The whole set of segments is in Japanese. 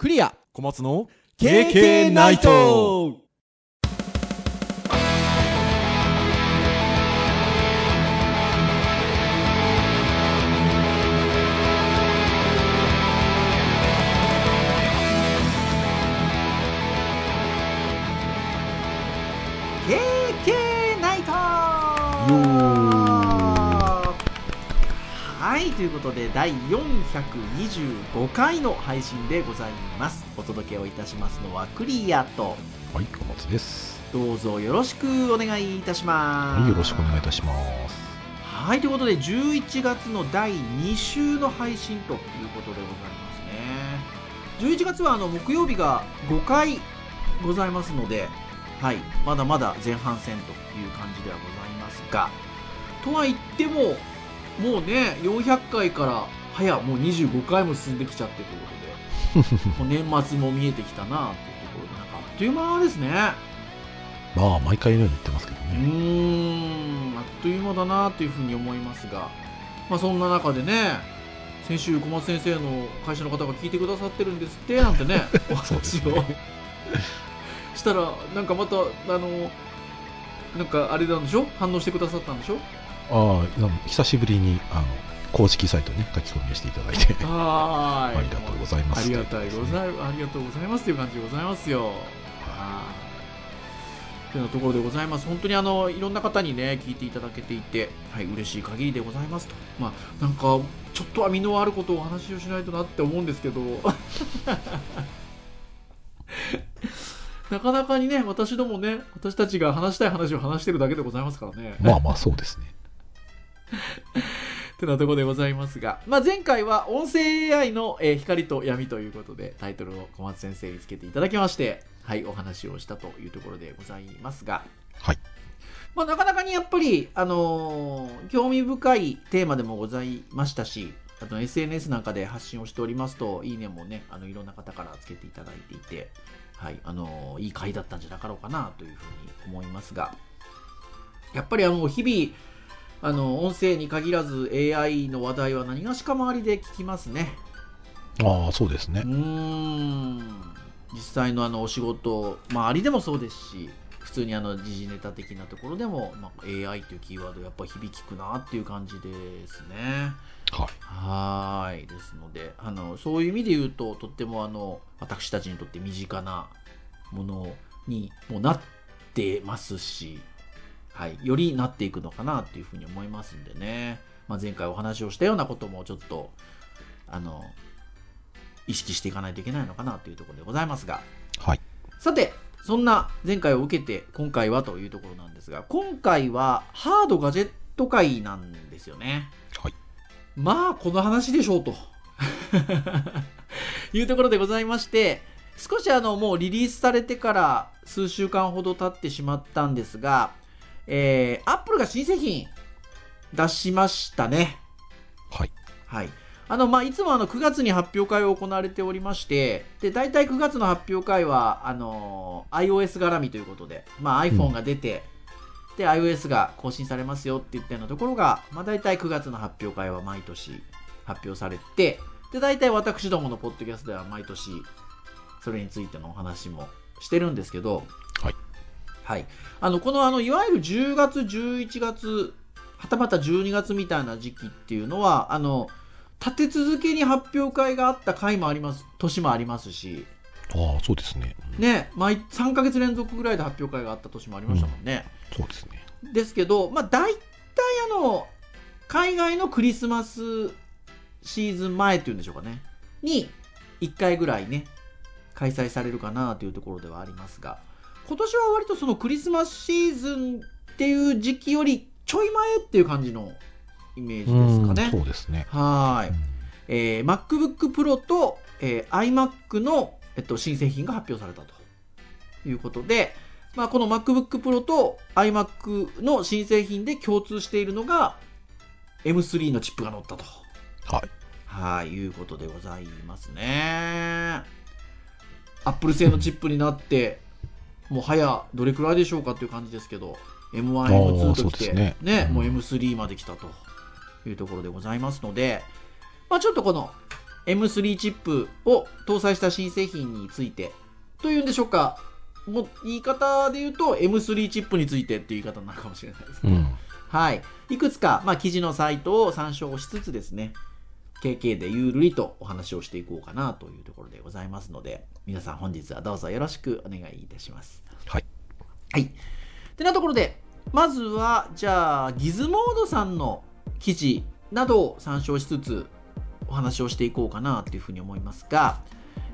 クリア。小松の KK ナイトということで第425回の配信でございますお届けをいたしますのはクリアとはい、小松です。どうぞよろしくお願いいたしますはい、よろしくお願いいたします。はいということで11月の第2週の配信ということでございますね11月はあの木曜日が5回ございますのではいまだまだ前半戦という感じではございますがとは言ってももうね400回から早もう25回も進んできちゃってということで。もう年末も見えてきたなというところでなんかあっという間ですね。まあ、毎回のように言ってますけどうね。ーんあっという間だなというふうに思いますが、まあ、そんな中でね先週小松先生の会社の方が聞いてくださってるんですってなんてね お話を。ね。したらなんかまたあのなんかあれなんでしょ？反応してくださったんでしょ？ああ、久しぶりに、あの、公式サイトにね、書き込みをしていただいて、はーいありがとうございます。ありがたいございありがとうございますという感じでございますよ。はい。というところでございます。本当にあのいろんな方にね聞いていただけていて、はい嬉しい限りでございますと。まあなんかちょっとは身のあることをお話をしないとなって思うんですけど。なかなかにね私どもね私たちが話したい話を話してるだけでございますからね。まあまあ、そうですね。ってなところでございますが、まあ、前回は音声 AI の、えー光と闇ということでタイトルを小松先生につけていただきまして、はい、お話をしたというところでございますが、はい。まあ、なかなかにやっぱり、あのー興味深いテーマでもございましたし、あと SNS なんかで発信をしておりますと、いいねもね、あのいろんな方からつけていただいていて、はい、あのーいい回だったんじゃなかろうかなというふうに思いますが、やっぱりあの日々、あの音声に限らず AI の話題は何がしか周りで聞きますね。ああ、そうですねう。ーん実際のあのお仕事周りでもそうですし普通にあの時事ネタ的なところでも、まあ、AI というキーワードやっぱ響くなっていう感じですね。はい。いですのであのそういう意味で言うととってもあの私たちにとって身近なものにもなってますし、はい、よりなっていくのかなっていうふうに思いますんでね、まあ、前回お話をしたようなこともちょっとあの意識していかないといけないのかなというところでございますがはい。さてそんな前回を受けて今回はというところなんですが今回はハードガジェット界なんですよね。はい。まあこの話でしょうと いうところでございまして少しあのもうリリースされてから数週間ほど経ってしまったんですが、えー、アップルが新製品出しましたね。はい。はい。あの、まあ、いつもあの9月に発表会を行われておりまして、で、大体9月の発表会は、あのー iOS 絡みということで、まあ、iPhone が出て、で、iOS が更新されますよって言ったようなところが、まあ、大体9月の発表会は毎年発表されて、で、大体私どものポッドキャストでは毎年、それについてのお話もしてるんですけど、はい。はい。あの、この、あの、いわゆる10月、11月、はたまた12月みたいな時期っていうのは、あの、立て続けに発表会があった回もあります、年もありますし、ああ、そうですね。うんね、毎3ヶ月連続ぐらいで発表会があった年もありましたもんね。そうですね。ですけど、まあ、大体あの、海外のクリスマスシーズン前っていうんでしょうかね、に1回ぐらいね、開催されるかなというところではありますが、今年は割とそのクリスマスシーズンっていう時期よりちょい前っていう感じのイメージですかね。うんそうですね。はーい。うんえー MacBook Pro と、えー iMac の、えっと、新製品が発表されたということで、まあ、この MacBook Pro と iMac の新製品で共通しているのが M3 のチップが乗ったと。はい。はい、いうことでございますね。アップル製のチップになって、もう早どれくらいでしょうかっていう感じですけど、M1、あー M2 ときて、ねうんもう M3 まで来たというところでございますので、まあちょっとこの M3 チップを搭載した新製品についてというんでしょうかもう言い方で言うと M3 チップについてっていう言い方になるかもしれないですけど、うん。はい。いくつか、まあ、記事のサイトを参照しつつですね、KK でゆるりとお話をしていこうかなというところでございますので、皆さん本日はどうぞよろしくお願いいたします。はい。はい。てなところで、まずは、じゃあ、ギズモードさんの記事などを参照しつつ、お話をしていこうかなというふうに思いますが、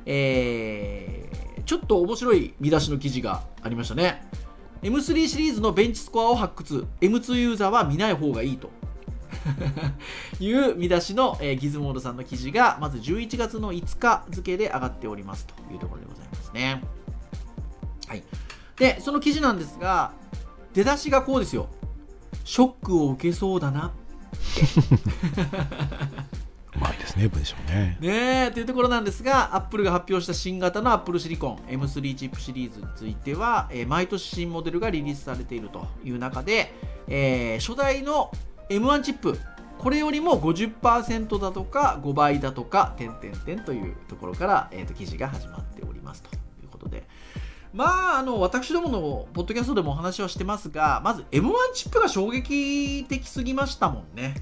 えー、ちょっと面白い見出しの記事がありましたね。M3 シリーズのベンチスコアを発掘 M2 ユーザーは見ない方がいいと いう見出しの、えーギズモードさんの記事がまず11月の5日付で上がっておりますというところでございますね。はい。でその記事なんですが出だしがこうですよ。ショックを受けそうだな。う まいですね、文章ね。ねえというところなんですが、アップルが発表した新型の Apple シリコン M3 チップシリーズについては、えー毎年新モデルがリリースされているという中で、えー初代の M1 チップ、これよりも50%だとか5倍だとか、点々点というところから、えーと記事が始まっておりますということで。まあ、あの私どものポッドキャストでもお話はしてますが、まず M1 チップが衝撃的すぎましたもんね。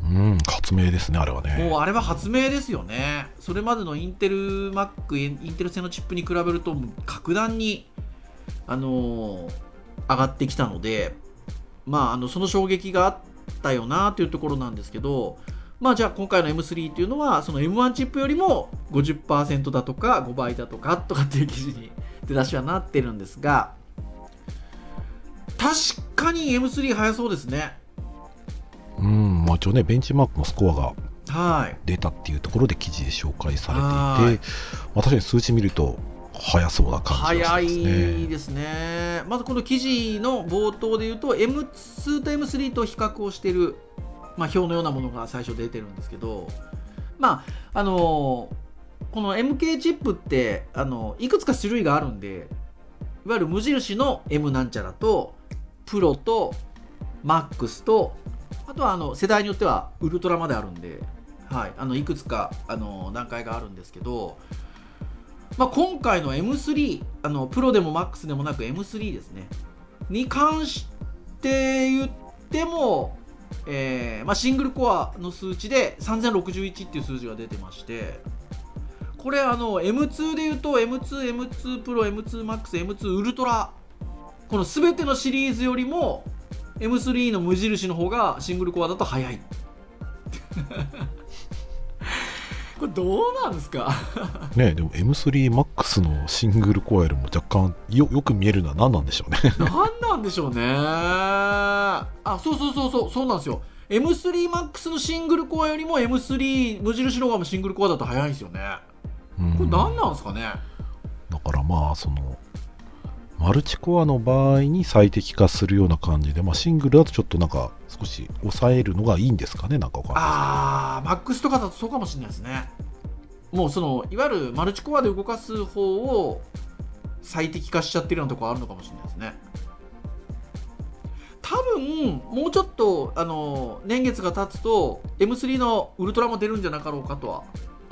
うん、発明ですね、あれはね。もうあれは発明ですよね。それまでのインテル Mac、インテル製のチップに比べると、格段に、あのー上がってきたので、まあ、あのその衝撃があったよなというところなんですけど、まあ、じゃあ今回の M3 っていうのは、その M1 チップよりも50%だとか5倍だとかとかっていう記事に出だしはなってるんですが、確かに M3 速そうですね。うん、まあ一応ね、ベンチマークのスコアがはい。出たっていうところで記事で紹介さはれていて、まあ、確かに数値見ると、速そうな感じがしますね。いですね。まずこの記事の冒頭で言うと M2 と M3 と比較をしている、まあ、表のようなものが最初出てるんですけど、まああのこの MK チップってあのいくつか種類があるんでいわゆる無印の M なんちゃらとプロと MAX とあとはあの世代によってはウルトラまであるんで、はい、あのいくつかあの段階があるんですけど、まあ、今回の M3 あのプロでも MAX でもなく M3 ですね。に関して言っても、えーまあ、シングルコアの数値で3061っていう数字が出てましてこれあの M2 で言うと M2、M2 プロ、M2 MAX、M2 ウルトラこの全てのシリーズよりも M3 の無印の方がシングルコアだと速い。これどうなんですか？ねでも M3MAX のシングルコアよりも若干よよく見えるのは何なんでしょうね。何なんでしょうね。あそうそうそうそうそうなんですよ。M3MAX のシングルコアよりも M3 無印の方がシングルコアだと速いんですよね。うん。これ何なんですかね？だからまあそのマルチコアの場合に最適化するような感じで、まあ、シングルだとちょっとなんか少し抑えるのがいいんですかねなんかあーマックスとかだとそうかもしれないですね。もうそのいわゆるマルチコアで動かす方を最適化しちゃってるようなところあるのかもしれないですね。多分もうちょっとあの年月が経つと M3 のウルトラも出るんじゃなかろうかとは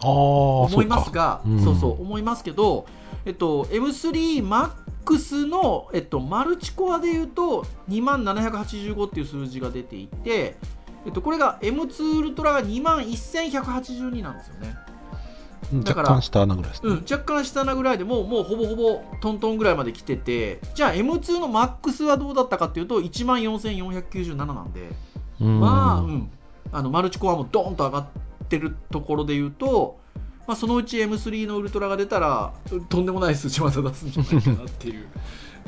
思いますがそうかうん。そうそう思いますけど、えっと、M3MAX の、えっと、マルチコアでいうと2万785っていう数字が出ていて、えっと、これが M2 ウルトラが2万1182なんですよね。うんだから若干下なぐらいですね、うん、若干下なぐらいでもうもうほぼほぼトントンぐらいまで来ててじゃあ M2 の MAX はどうだったかっていうと1万4497なんでうん。まあ、うん、あのマルチコアもドーンと上がってるところで言うと、まあ、そのうち M3 のウルトラが出たらとんでもない数値また出すんじゃないかなっていう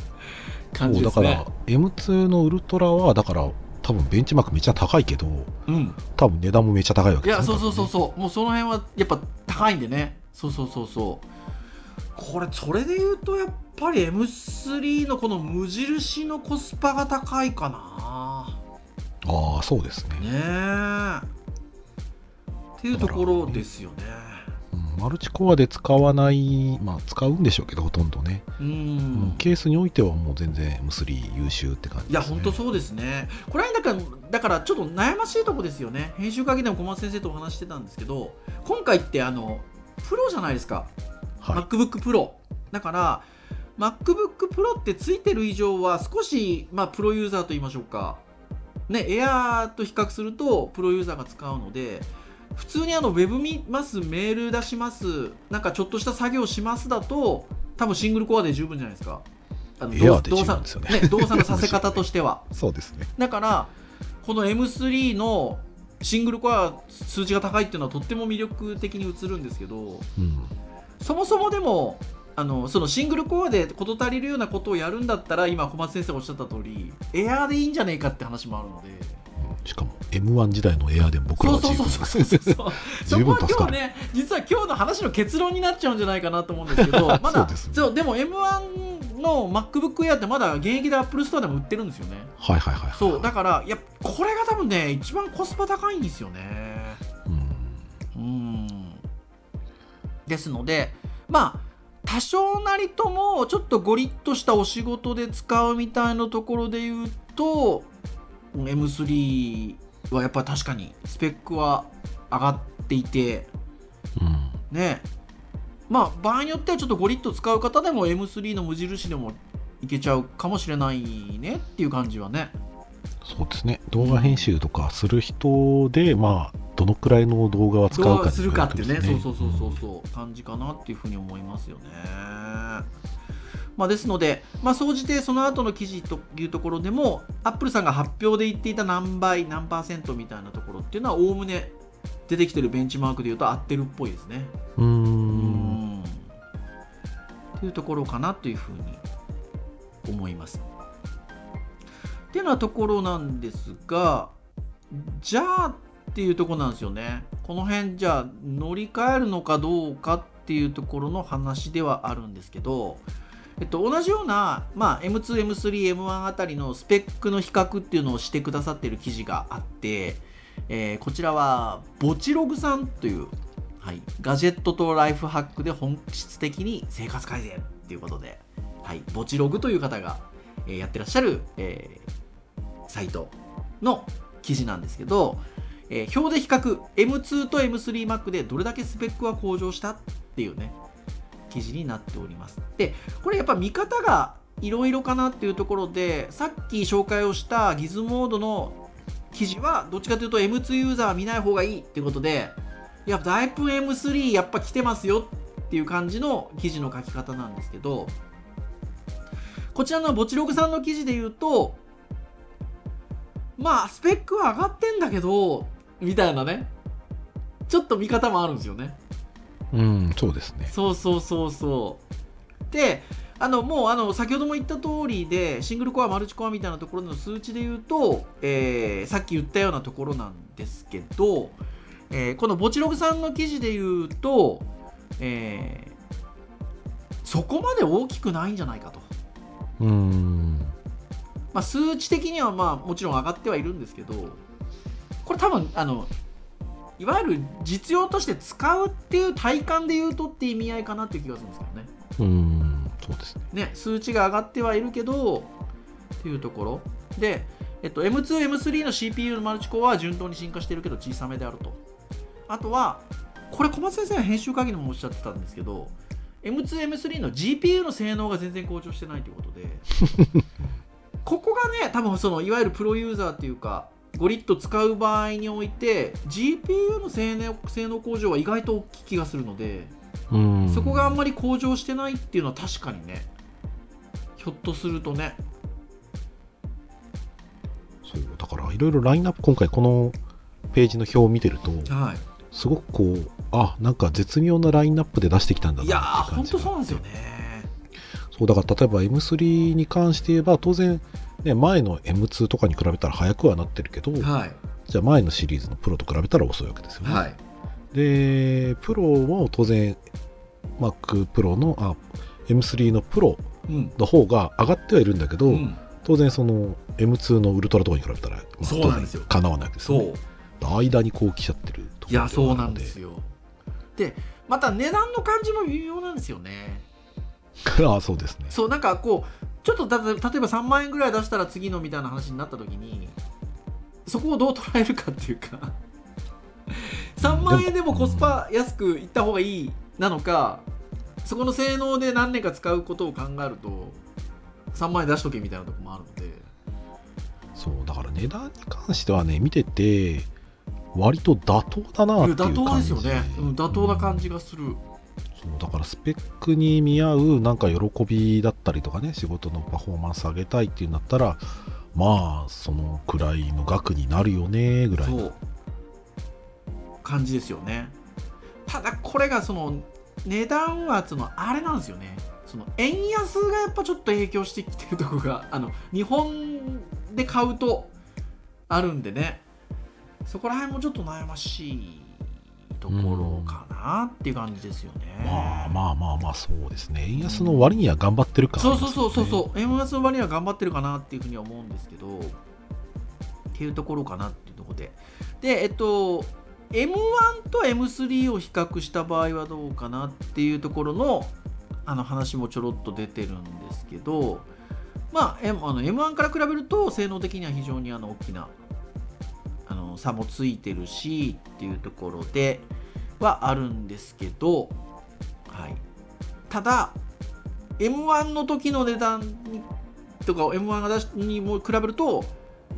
感じですね。だから M2 のウルトラはだから多分ベンチマークめっちゃ高いけどうん、多分値段もめっちゃ高いわいけですねやそうそうそうそう。もうその辺はやっぱ高いんでね。そうそうそうそう。これそれで言うとやっぱり M3 のこの無印のコスパが高いかな。ああそうですね。ねえ。っていうところですよね。うんマルチコアで使わない、まあ使うんでしょうけど、ほとんどね。ううんんケースにおいてはもう全然 M3 優秀って感じいやです、ね。本当そうですねこれはだからだからちょっと悩ましいとこですよね編集会議でも小松先生とお話ししてたんですけど今回ってあのプロじゃないですかはい。MacBook Pro だから MacBook Pro ってついてる以上は少し、まあ、プロユーザーと言いましょうかね Air と比較するとプロユーザーが使うので普通にあのウェブ見ますメール出しますなんかちょっとした作業しますだと多分シングルコアで十分じゃないですかあので動作十分ですよねね動作のさせ方としては そうですね。だからこの M3 のシングルコア数値が高いっていうのはとっても魅力的に映るんですけどうん。そもそもでもあのそのシングルコアで事足りるようなことをやるんだったら今小松先生がおっしゃった通りエアーでいいんじゃねえかって話もあるのでしかも M1 時代のエアでも僕らはそうそ こは今日ね実は今日の話の結論になっちゃうんじゃないかなと思うんですけど まだそうです。ねでも M1 の MacBook Air ってまだ現役で Apple Store でも売ってるんですよね。はいはいはい。そうだからいやこれが多分ね一番コスパ高いんですよね。うん。うん。ですのでまあ多少なりともちょっとゴリッとしたお仕事で使うみたいなところで言うと M3 はやっぱり確かにスペックは上がっていてうん。ねまあ場合によってはちょっとゴリッと使う方でも M3 の無印でもいけちゃうかもしれないねっていう感じはねそうですね。動画編集とかする人で、まあ、どのくらいの動画は使うかどうするかっていうねそうそうそうそうそう感じかなっていうふうに思いますよね。まあ、ですので、まあ、総じてその後の記事というところでもアップルさんが発表で言っていた何倍何パーセントみたいなところっていうのはおおむね出てきてるベンチマークで言うと合ってるっぽいですね。うー。うんんっていうところかなというふうに思います。っていうようなところなんですがじゃあっていうところなんですよね。この辺じゃあ乗り換えるのかどうかっていうところの話ではあるんですけど、えっと、同じような、まあ、M2、M3、M1 あたりのスペックの比較っていうのをしてくださっている記事があって、えーこちらはボチログさんというはい、ガジェットとライフハックで本質的に生活改善ということで、はい、ボチログという方が、えーやってらっしゃる、えーサイトの記事なんですけど、えー表で比較 M2 と M3Mac でどれだけスペックは向上したっていうね記事になっております。でこれやっぱ見方がいろいろかなっていうところでさっき紹介をしたギズモードの記事はどっちかというと M2 ユーザーは見ない方がいいっていうことでいやだいぶ M3 やっぱ来てますよっていう感じの記事の書き方なんですけどこちらのボチログさんの記事で言うとまあスペックは上がってんだけどみたいなねちょっと見方もあるんですよね。うん、そうですね。そうそうそうそうであのもうあの先ほども言った通りでシングルコアマルチコアみたいなところの数値で言うと、えーさっき言ったようなところなんですけど、えーこのボチログさんの記事で言うと、えーそこまで大きくないんじゃないかと、うーん。まあ、数値的にはまあもちろん上がってはいるんですけどこれ多分あのいわゆる実用として使うっていう体感で言うとって意味合いかなっていう気がするんですけどね。うーん、そうですね。ね、数値が上がってはいるけどっていうところで、えっと、M2、M3 の CPU のマルチコアは順当に進化しているけど小さめであるとあとはこれ小松先生が編集会議でもおっしゃってたんですけど M2、M3 の GPU の性能が全然向上してないということで ここがね多分そのいわゆるプロユーザーっていうかゴリッと使う場合において GPU の性能性能向上は意外と大きい気がするのでうーん。そこがあんまり向上してないっていうのは確かにねひょっとするとね。そう、だからいろいろラインナップ、今回このページの表を見てると、はすごくこう、あ、なんか絶妙なラインナップで出してきたんだいいや本当そうなんですよね。そう、だから例えば M3 に関して言えば、当然、ね、前の M2 とかに比べたら早くはなってるけど、はい。じゃあ前のシリーズのプロと比べたら遅いわけですよね。はい。で、プロも当然、Mac Pro の、あ、M3 のプロうん。の方が上がってはいるんだけど、うん。当然その M2 のウルトラとかに比べたら、まあそうなんですよ。当然叶わないですそよね。う。間にこう来ちゃってるといやそうなんですよ。でまた値段の感じも微妙なんですよね。ああそうですね。そうなんかこうちょっとた例えば3万円ぐらい出したら次のみたいな話になった時にそこをどう捉えるかっていうか 3万円でもコスパ安くいった方がいいなのかそこの性能で何年か使うことを考えると3万円出しとけみたいなとこもあるので。そうだから値段に関してはね見てて割と妥当だなっていう感じ妥当ですよね、うん、妥当な感じがする、そうだからスペックに見合うなんか喜びだったりとかね仕事のパフォーマンス上げたいっていうんだったらまあそのくらいの額になるよねぐらいそう。感じですよね。ただこれがその値段圧のあれなんですよね。その円安がやっぱちょっと影響してきてるとこがあの日本で買うとあるんでね。そこら辺もちょっと悩ましいところかなっていう感じですよね。まあまあまあまあそうですね。円安の割には頑張ってるから、そうそうそうそうそう。円安の割には頑張ってるかなっていうふうには思うんですけど。っていうところかなっていうところで。でえっと M1 と M3 を比較した場合はどうかなっていうところのあの話もちょろっと出てるんですけど。まあ M あの M1 から比べると性能的には非常にあの大きなあの差もついてるしっていうところではあるんですけど、はい、ただ M1 の時の値段にとか M1 が出しにも比べると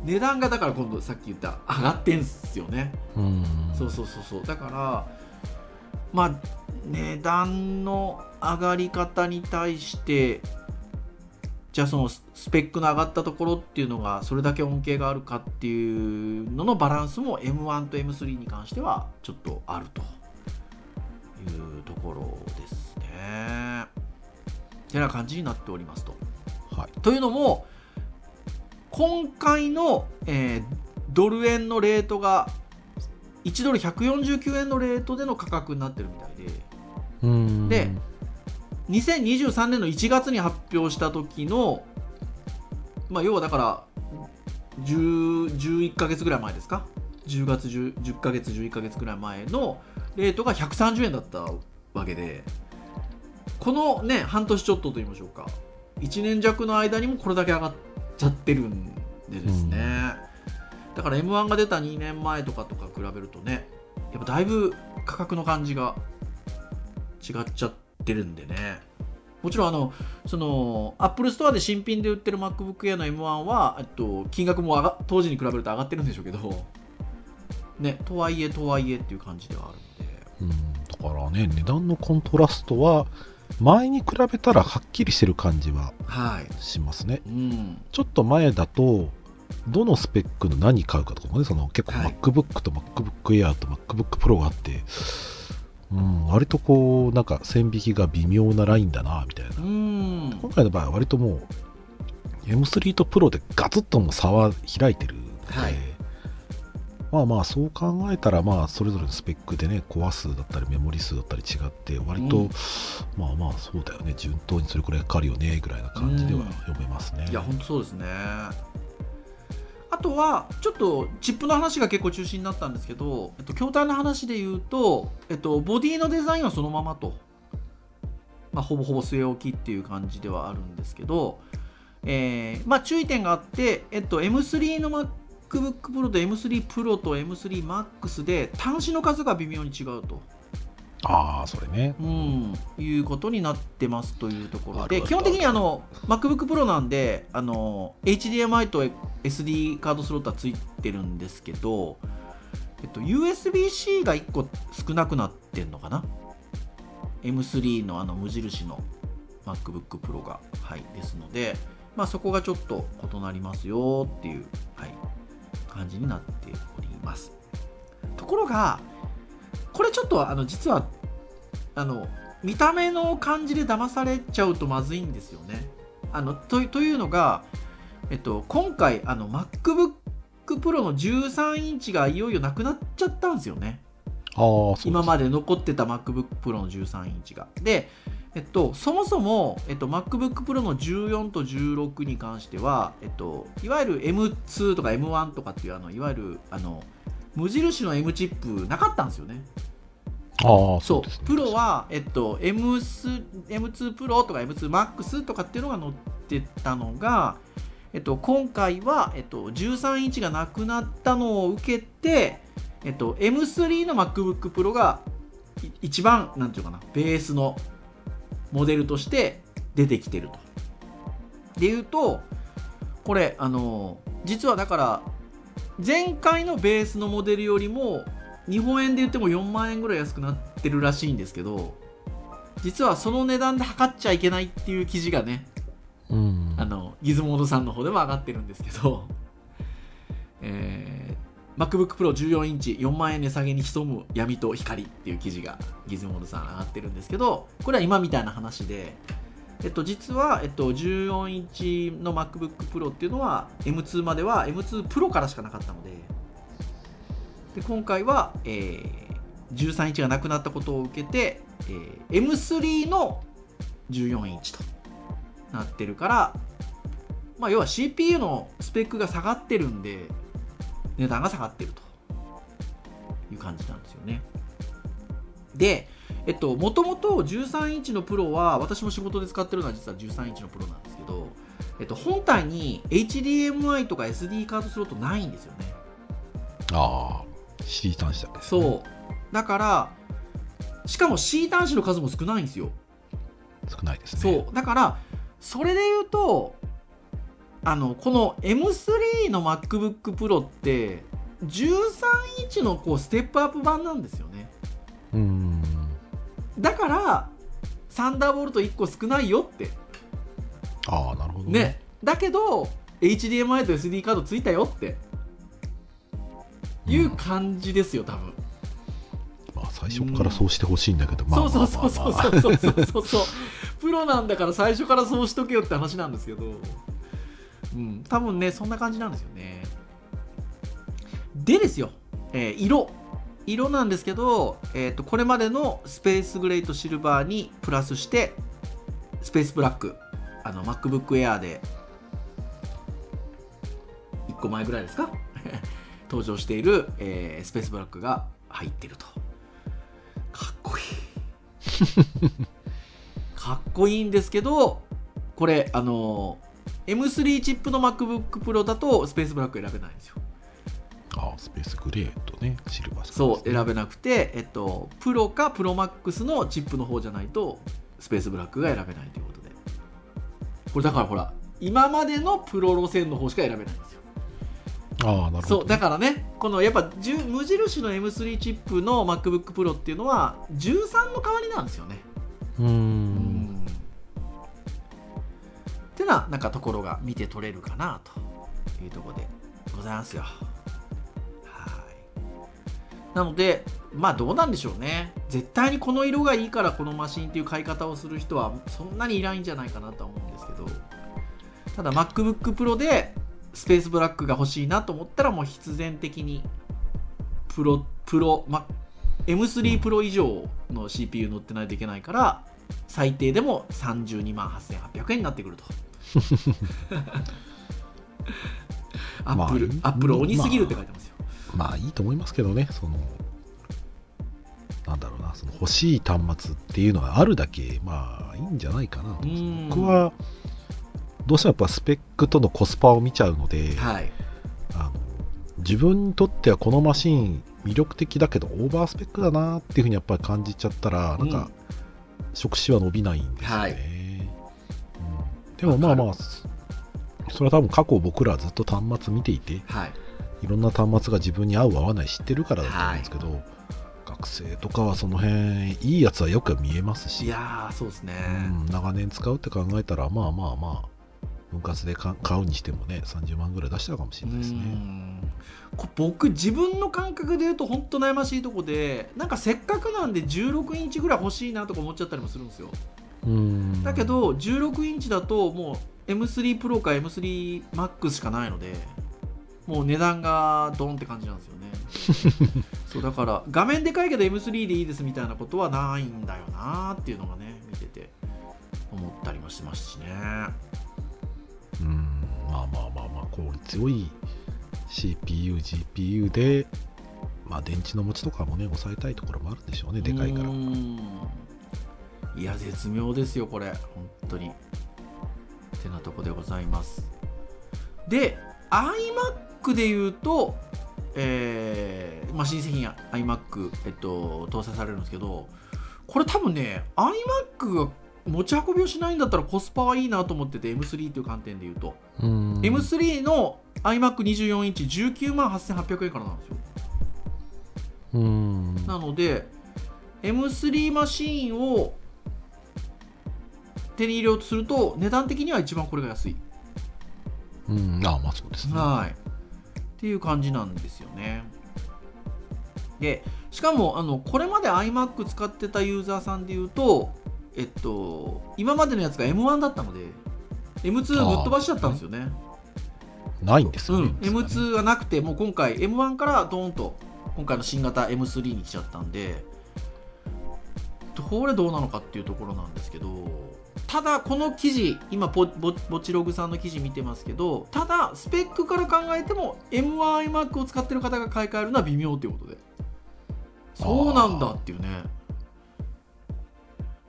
値段がだから今度さっき言った上がってんすよね。うん。そうそうそうそう。だからまあ値段の上がり方に対してじゃあそのスペックの上がったところっていうのがそれだけ恩恵があるかっていうののバランスも M1 と M3 に関してはちょっとあるというところですね。てな感じになっておりますと。はいというのも今回の、えードル円のレートが1ドル149円のレートでの価格になってるみたいでうんで2023年の1月に発表した時の、まあ、要はだから10 11ヶ月ぐらい前ですか？10月 10, 10ヶ月11ヶ月ぐらい前のレートが130円だったわけでこのね半年ちょっとと言いましょうか。1年弱の間にもこれだけ上がっちゃってるんでですね、だから m 1が出た2年前とかとか比べるとねやっぱだいぶ価格の感じが違っちゃってるんでね。もちろんあのそのアップルストアで新品で売ってる MacBook Air の M1 はえっと金額も上が当時に比べると上がってるんでしょうけどねとはいえとはいえっていう感じではあるんで。うん。だからね値段のコントラストは前に比べたらはっきりしてる感じははい。しますね。うん。ちょっと前だとどのスペックの何買うかとかもねその結構はい。MacBook と MacBook Air と MacBook Pro があって、うん、割とこうなんか線引きが微妙なラインだなみたいな。うん。今回の場合は割ともう M3 と Pro でガツッともう差は開いてるので、はいまあまあそう考えたらまあそれぞれのスペックでねコア数だったりメモリ数だったり違って割と、うん。まあまあそうだよね。順当にそれくらいかかるよねぐらいな感じでは読めますね、いや本当そうですね。あとはちょっとチップの話が結構中心になったんですけど、えっと、筐体の話で言うと、えっと、ボディのデザインはそのままと、まあ、ほぼほぼ据え置きっていう感じではあるんですけど、えーまあ、注意点があって、えっと、M3 の MacBook Pro と M3 Pro と M3 Max で端子の数が微妙に違うと。ああそれね。うん、いうことになってますというところで基本的にあの MacBook Pro なんであの HDMI と SD カードスロットはついてるんですけど、えっと、USB-C が1個少なくなってんのかな。M3 のあの無印の MacBook Pro が、はい、ですので、まあ、そこがちょっと異なりますよっていう、はい、感じになっておりますところがこれちょっとあの実はあの見た目の感じで騙されちゃうとまずいんですよね。あのとというのが、えっと、今回あの MacBook Pro の13インチがいよいよなくなっちゃったんですよね。ああそう今まで残ってた MacBook Pro の13インチが。で、えっと、そもそも、えっと、MacBook Pro の14と16に関しては、えっと、いわゆる M2 とか M1 とかっていうあのいわゆるあの無印の M チップなかったんですよね。ああ、そうねプロは、えっと、M2, M2 プロとか M2MAX とかっていうのが載ってたのが、えっと、今回は、えっと、13インチがなくなったのを受けて、えっと、M3 の MacBook Pro がい一番なんていうかなベースのモデルとして出てきてると。でいうとこれあの実はだから前回のベースのモデルよりも日本円で言っても4万円ぐらい安くなってるらしいんですけど実はその値段で測っちゃいけないっていう記事がねうん。あのギズモードさんの方でも上がってるんですけど、えー MacBook Pro 14インチ4万円値下げに潜む闇と光っていう記事がギズモードさん上がってるんですけどこれは今みたいな話で、えっと、実は、えっと、14インチの MacBook Pro っていうのは M2 までは M2 Pro からしかなかったのでで今回は、えー13インチがなくなったことを受けて、えー M3 の14インチとなってるから、まあ、要は CPU のスペックが下がってるんで値段が下がってると。いう感じなんですよね。でえっともともと13インチのプロは私も仕事で使ってるのは実は13インチのプロなんですけど、えっと、本体に HDMI とか SD カードスロットないんですよね。ああ、C 端子だね。そう。だからしかも C 端子の数も少ないんですよ。少ないですね。そう。だからそれで言うとあのこの M3 の MacBookPro って13インチのこうステップアップ版なんですよね。う。うん。だからサンダーボルト1個少ないよって。ああ、なるほどね。だけど HDMI と SD カードついたよって。いう感じですよ多分。まあ、最初からそうしてほしいんだけど、まあまあそうまあそうそうそうそうそうそう。プロなんだから最初からそうしとけよって話なんですけどうん多分ねそんな感じなんですよね。でですよ、えー色。色なんですけど、えー、とこれまでのスペースグレートシルバーにプラスしてスペースブラック。あの MacBook Air で1個前ぐらいですか？登場している、えースペースブラックが入ってると。かっこいい。かっこいいんですけどこれあの M3 チップの MacBook Pro だとスペースブラック選べないんですよ。ああ、スペースグレーとね、シルバーしかそう選べなくて、えっと、プロかプロマックスのチップの方じゃないとスペースブラックが選べないということで。これだからほら今までのプロ路線の方しか選べないんですよ。ああ、なるほど。そうだからねこのやっぱ無印の M3 チップの MacBook Pro っていうのは13の代わりなんですよね。うんってななんかところが見て取れるかなというとこでございますよ。はい。なのでまあどうなんでしょうね。絶対にこの色がいいからこのマシンっていう買い方をする人はそんなにいないんじゃないかなと思うんですけど。ただ MacBook Pro でスペースブラックが欲しいなと思ったらもう必然的にプロプロ、ま、M3 プロ以上の CPU 乗ってないといけないから最低でも32万8800円になってくると。アップル、まあアップル鬼すぎるって書いてますよ、まあいいと思いますけどね、その、なんだろうな、その欲しい端末っていうのがあるだけ、まあいいんじゃないかな。と僕は、どうしてもやっぱスペックとのコスパを見ちゃうので、はい。あの自分にとってはこのマシン魅力的だけどオーバースペックだなっていうふうにやっぱり感じちゃったら、なんか触手は伸びないんですよね、はい。うん、でもまあまあそれは多分過去僕らはずっと端末見ていてはい。いろんな端末が自分に合う合わない知ってるからだと思うんですけど、学生とかはその辺いいやつはよく見えますし。いやーそうですね、うん、長年使うって考えたらまあまあまあ分割でか買うにしてもね30万ぐらい出したかもしれないですうねん。こ僕自分の感覚で言うと本当悩ましいとこでなんかせっかくなんで16インチぐらい欲しいなとか思っちゃったりもするんですよ。うんだけど16インチだともう M3 プロか M3MAX しかないのでもう値段がドンって感じなんですよね。そうだから画面でかいけど M3 でいいですみたいなことはないんだよなっていうのがね見てて思ったりもしますしね。うん。まあまあまあまあ効率良い CPU、GPU でまあ電池の持ちとかもね抑えたいところもあるんでしょうねでかいからいや絶妙ですよこれ。本当に。てなとこでございます。で iMac で言うとえーまあ、新製品 iMac、えっと、搭載されるんですけどこれ多分ね iMac が持ち運びをしないんだったらコスパはいいなと思ってて M3 という観点で言うと、うん。M3 の iMac24 インチ19万8800円からなんですよ。うん。なので M3 マシーンを手に入れようとすると値段的には一番これが安い、うん。ああまあそうですね。はい。っていう感じなんですよね。でしかもあのこれまで iMac 使ってたユーザーさんでいうとえっと今までのやつが M1 だったので M2 ぶっ飛ばしちゃったんですよね。ないんですよね、うん、M2 がなくてもう今回 M1 からドーンと今回の新型 M3 に来ちゃったんでこれどうなのかっていうところなんですけどただこの記事今ポボボチログさんの記事見てますけどただスペックから考えても M1iMac を使ってる方が買い替えるのは微妙ということで。そうなんだっていうね。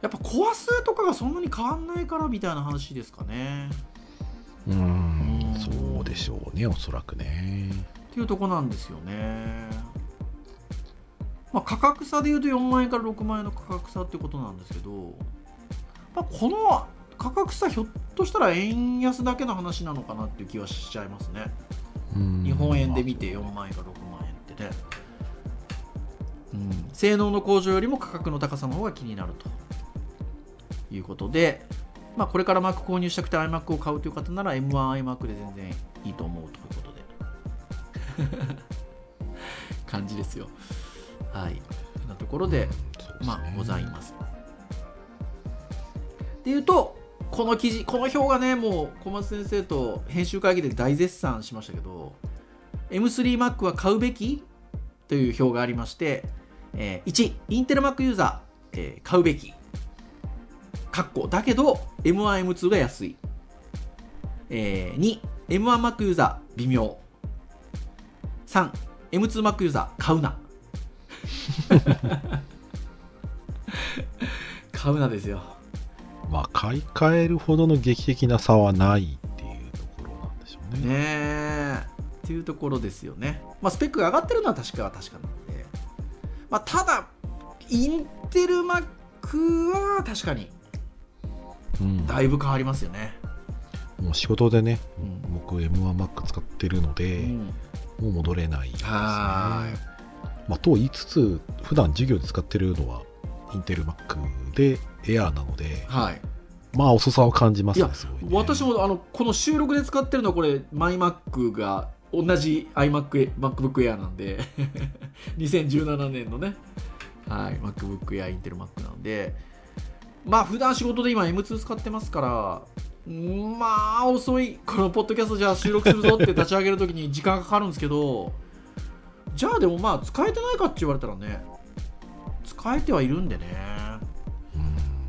やっぱコア数とかがそんなに変わんないからみたいな話ですかね。うん。うん。そうでしょうねおそらくね。っていうとこなんですよね。まあ、価格差でいうと4万円から6万円の価格差ってことなんですけど、まあ、この価格差ひょっとしたら円安だけの話なのかなっていう気はしちゃいますね。うん。日本円で見て4万円から6万円って。ね。うん、性能の向上よりも価格の高さの方が気になるということで、まあ、これから Mac 購入したくて iMac を買うという方なら M1iMac で全然いいと思うということで。感じですよ。はい。なところでまあございますっていうとこの記事この表がねもう小松先生と編集会議で大絶賛しましたけど M3Mac は買うべきという表がありまして、えー1インテル Mac ユーザー、えー買うべき。かっこ。だけど M1M2 が安い、えー、2 M1Mac ユーザー微妙。3M2Mac ユーザー買うな。買うなですよ。まあ買い替えるほどの劇的な差はないっていうところなんでしょうね。ねえ。っていうところですよね、まあ、スペックが上がってるのは確かは確かなので、まあ、ただインテル Mac は確かにうん。だいぶ変わりますよね、もう仕事でね、うん。僕 M1Mac 使ってるので、うん。もう戻れないですね。はまあ、と言いつつ普段授業で使ってるのはインテル Mac で Air なのではい。まあ遅さを感じますねすごいね。私もあのこの収録で使ってるのはこれマイ Mac が同じ iMac MacBook Air なんで 2017年のね、はい、MacBook Air インテル Mac なんで。まあ普段仕事で今 M2 使ってますからうんまあ遅いこのポッドキャストじゃあ収録するぞって立ち上げるときに時間かかるんですけどじゃあでもまあ使えてないかって言われたらね使えてはいるんでね。うん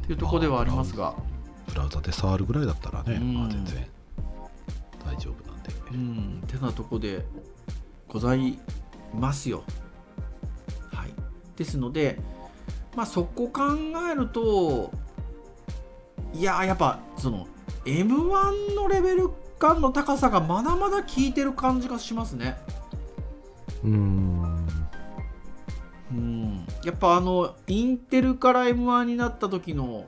っていうところではありますが、ブラウザで触るぐらいだったらね、うん。まあ、全然大丈夫なんで。うん、てなとこでございますよ。はい、ですので、まあ、そこ考えるといややっぱその M1 のレベル感の高さがまだまだ効いてる感じがしますね。うーんうん、やっぱあのインテルから M1 になった時の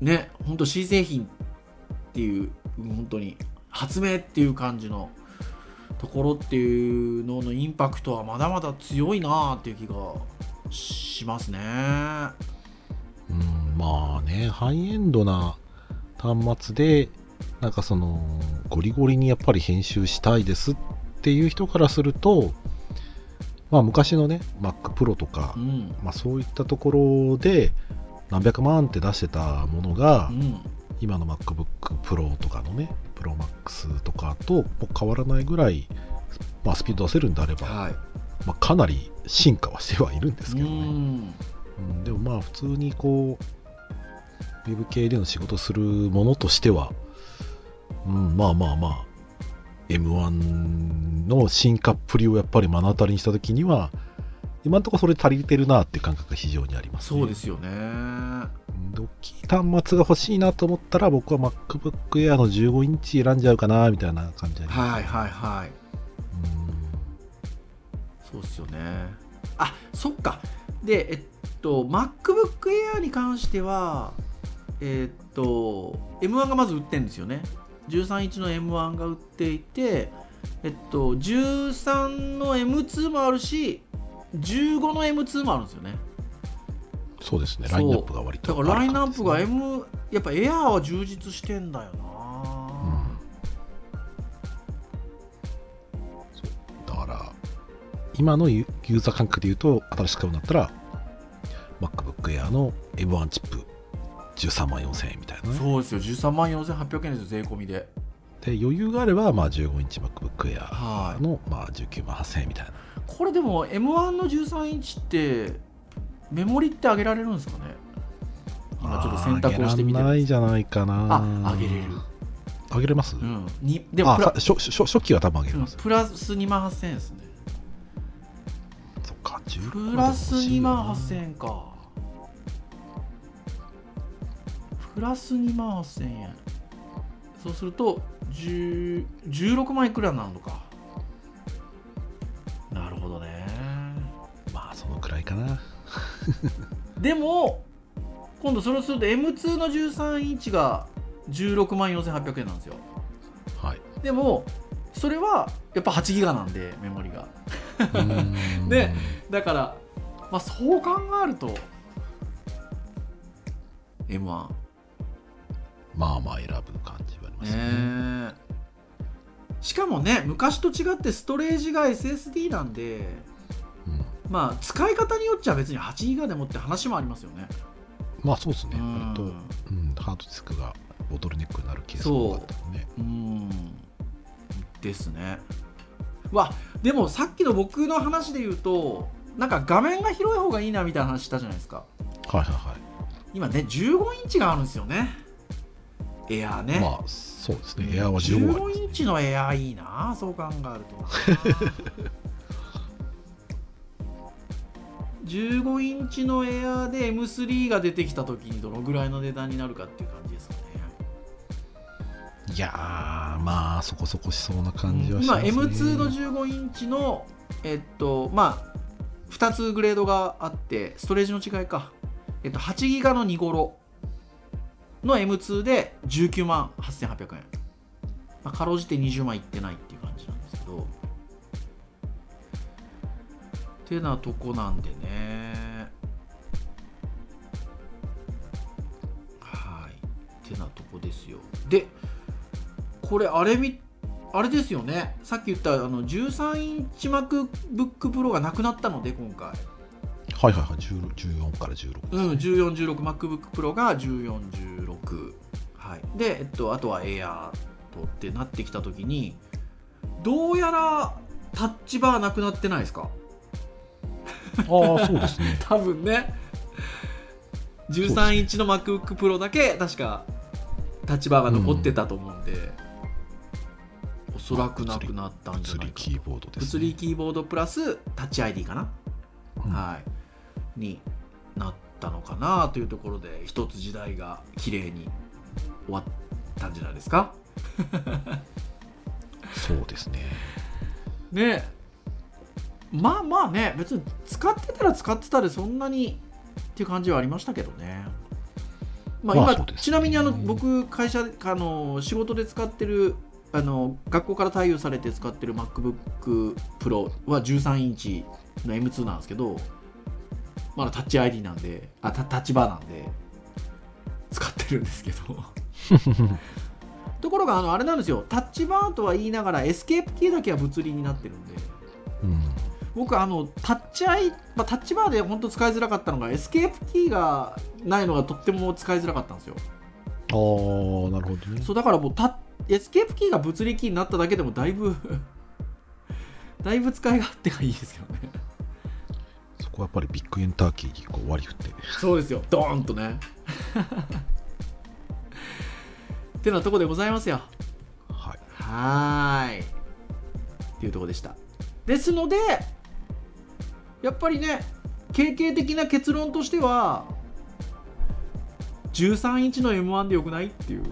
ね本当 C 製品っていう本当に発明っていう感じのところっていうののインパクトはまだまだ強いなっていう気がしますね。うんまあねハイエンドな端末でなんかそのゴリゴリにやっぱり編集したいですっていう人からするとまあ昔のね Mac Pro とかう、ん。まあ、そういったところで何百万って出してたものが、うん。今の MacBook Pro とかのね Pro Max とかともう変わらないぐらい、まあ、スピード出せるんであれば、はい。まあ、かなり進化はしてはいるんですうけどね、ん。うんでもまあ普通にこうウェブ系での仕事するものとしては、うん、まあまあまあ M1 のの進化っぷりをやっぱり目の当たりにしたときには、今のところそれ足りてるなっていう感覚が非常にあります、ね。そうですよね。大きい端末が欲しいなと思ったら、僕は MacBook Air の15インチ選んじゃうかなみたいな感じはいはいはい。そうですよね。あそっか。でえっと MacBook Air に関してはえっと M1 がまず売ってるんですよね13インチの M1 が売っていてえっと13の M2 もあるし15の M2 もあるんですよね。そうですね、ラインナップが割とだからラインナップが M やっぱ Air は充実してんだよな、だから、今のユユーザー感覚で言うと、新しく買うんだったら、MacBook Air の M1 チップ13万4000円みたいなね。そうですよ。13万4800円ですよ。税込みで。で、余裕があれば、まあ、15インチ MacBook Air はい。の、まあ、19万8000円みたいな。これでも M1 の13インチってメモリって上げられるんですかね？今ちょっと選択をしてみてあー上げらんないじゃないかな。あ上げれる。上げれます、うん。にでも初初初期は多分上げれます。うん。プラス2万8000円ですね。そっか、16プラス2万8000円かプラス2万8000円。そうすると10 16万いくらになるのか。なるほどね。まあ、そのくらいかな。でも今度それをすると M2 の13インチが16万4800円なんですよ。はい。でもそれはやっぱ8ギガなんでメモリが。でだから、まあ、そう考えると M1 まあまあ選ぶ感じはありますね。ねしかもね昔と違ってストレージが SSD なんでうん。まあ使い方によっちゃ別に8ギガでもって話もありますよね。まあそうですね。うん。割と、うん、ハードディスクがボトルネックになるケースが多かったね。うん。ですね。わでもさっきの僕の話で言うとなんか画面が広い方がいいなみたいな話したじゃないですか。はいはいはい。今ね15インチがあるんですよねエアーね、まあそうですね。エアーは15あります。15インチのエアーいいなそう考えると。な15インチのエアーで M3 が出てきた時にどのぐらいの値段になるかっていう感じですかね。いやー、まあそこそこしそうな感じはしま今すね。M2 の15インチのえっとまあ2つグレードがあってストレージの違いか、えっと、8ギガの2頃の M2 で19万8800円、まあ、かろうじて20万いってないっていう感じなんですけど。てなとこなんでね。はい。てなとこですよ。でこれあれみあれですよね。さっき言ったあの13インチ MacBook Pro がなくなったので今回。はいはいはい。10 14から16。うん、1416MacBook Pro が1416はいで、えっと、あとは Air とってなってきた時にどうやらタッチバーなくなってないですか？ああ、そうですね。多分ね13インチの MacBook Pro だけ確かタッチバーが残ってたと思うんで、おそらくなくなったんじゃないか物理キーボードです、ね。物理キーボードプラスタッチ ID かな、うんはいになったのかなというところで一つ時代が綺麗に終わったんじゃないですか？そうですね。ね。まあまあね別に使ってたら使ってたでそんなにっていう感じはありましたけどね。まあ今、まあね。ちなみにあの僕会社あの仕事で使ってるあの学校から対応されて使ってる MacBook Pro は13インチの M2 なんですけどまだタッチ ID なんであタタッチバーなんで使ってるんですけど。ところがあのあれなんですよ。タッチバーとは言いながらエスケープキーだけは物理になってるんで。うん。僕あのタッチアイ、まあ、タッチバーで本当使いづらかったのがエスケープキーがないのがとっても使いづらかったんですよ。ああ、なるほどね。そうだからもうタエスケープキーが物理キーになっただけでもだいぶ だいぶ使い勝手がいいですけどね。そこはやっぱりビッグエンターキーにこう割り振って。そうですよ。ドーンとね。ってなとこでございますよ。はい。はーい。っていうところでした。ですのでやっぱりね経験的な結論としては13インチの M1 でよくないっていう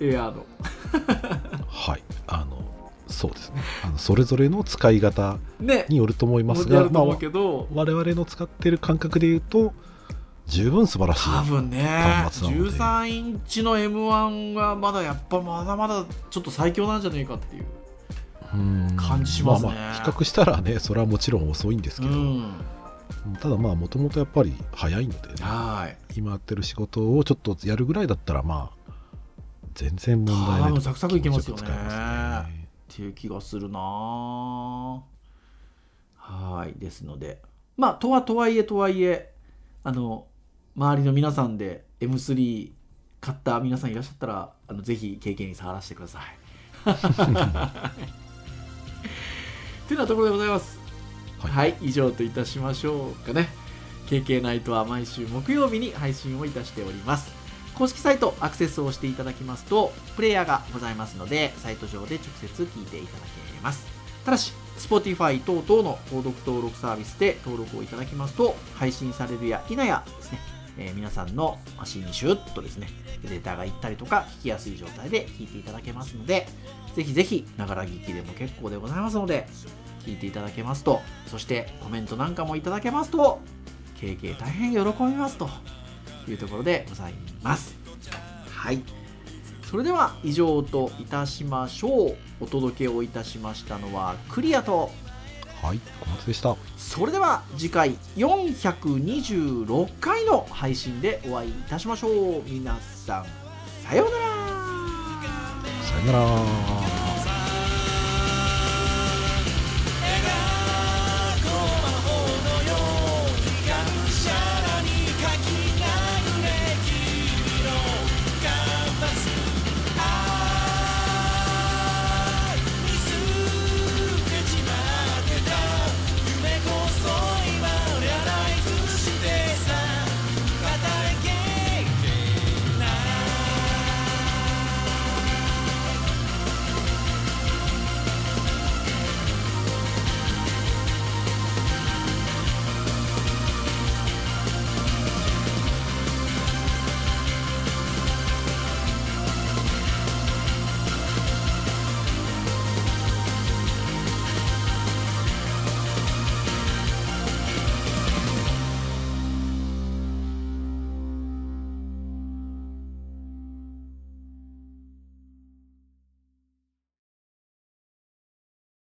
エアーの。はい。あのそうですね。あのそれぞれの使い方ね。によると思いますが、やると思うまあ、我々の使ってる感覚で言うと十分素晴らしい多分ね。端末なので。13インチの M1 がまだやっぱまだまだちょっと最強なんじゃねえかっていう。うん。感じしますね。あまあ、比較したらねそれはもちろん遅いんですけど、うん。ただまあもともとやっぱり早いのでね。はい。今やってる仕事をちょっとやるぐらいだったらまあ全然問題ない多分サクサクいけますよねっていう気がするなはいですのでまあとはとはいえとはいえあの周りの皆さんで M3 買った皆さんいらっしゃったらあのぜひ経験に触らせてください。っていうようなところでございます。はいはい、以上といたしましょうかね。KK ナイトは毎週木曜日に配信をいたしております。公式サイトアクセスをしていただきますと、プレイヤーがございますので、サイト上で直接聞いていただけます。ただし、Spotify 等々の購読登録サービスで登録をいただきますと、配信されるや否やですね、えー皆さんの足にシュッとですね、データがいったりとか、聞きやすい状態で聞いていただけますので、ぜひぜひ、ながら聞きでも結構でございますので、聞いていただけますと、そしてコメントなんかもいただけますと、経験大変喜びますというところでございます。はい。それでは以上といたしましょう。お届けをいたしましたのはクリアと、はい小松でしたそれでは次回426回の配信でお会いいたしましょう。皆さん、さようなら。さよなら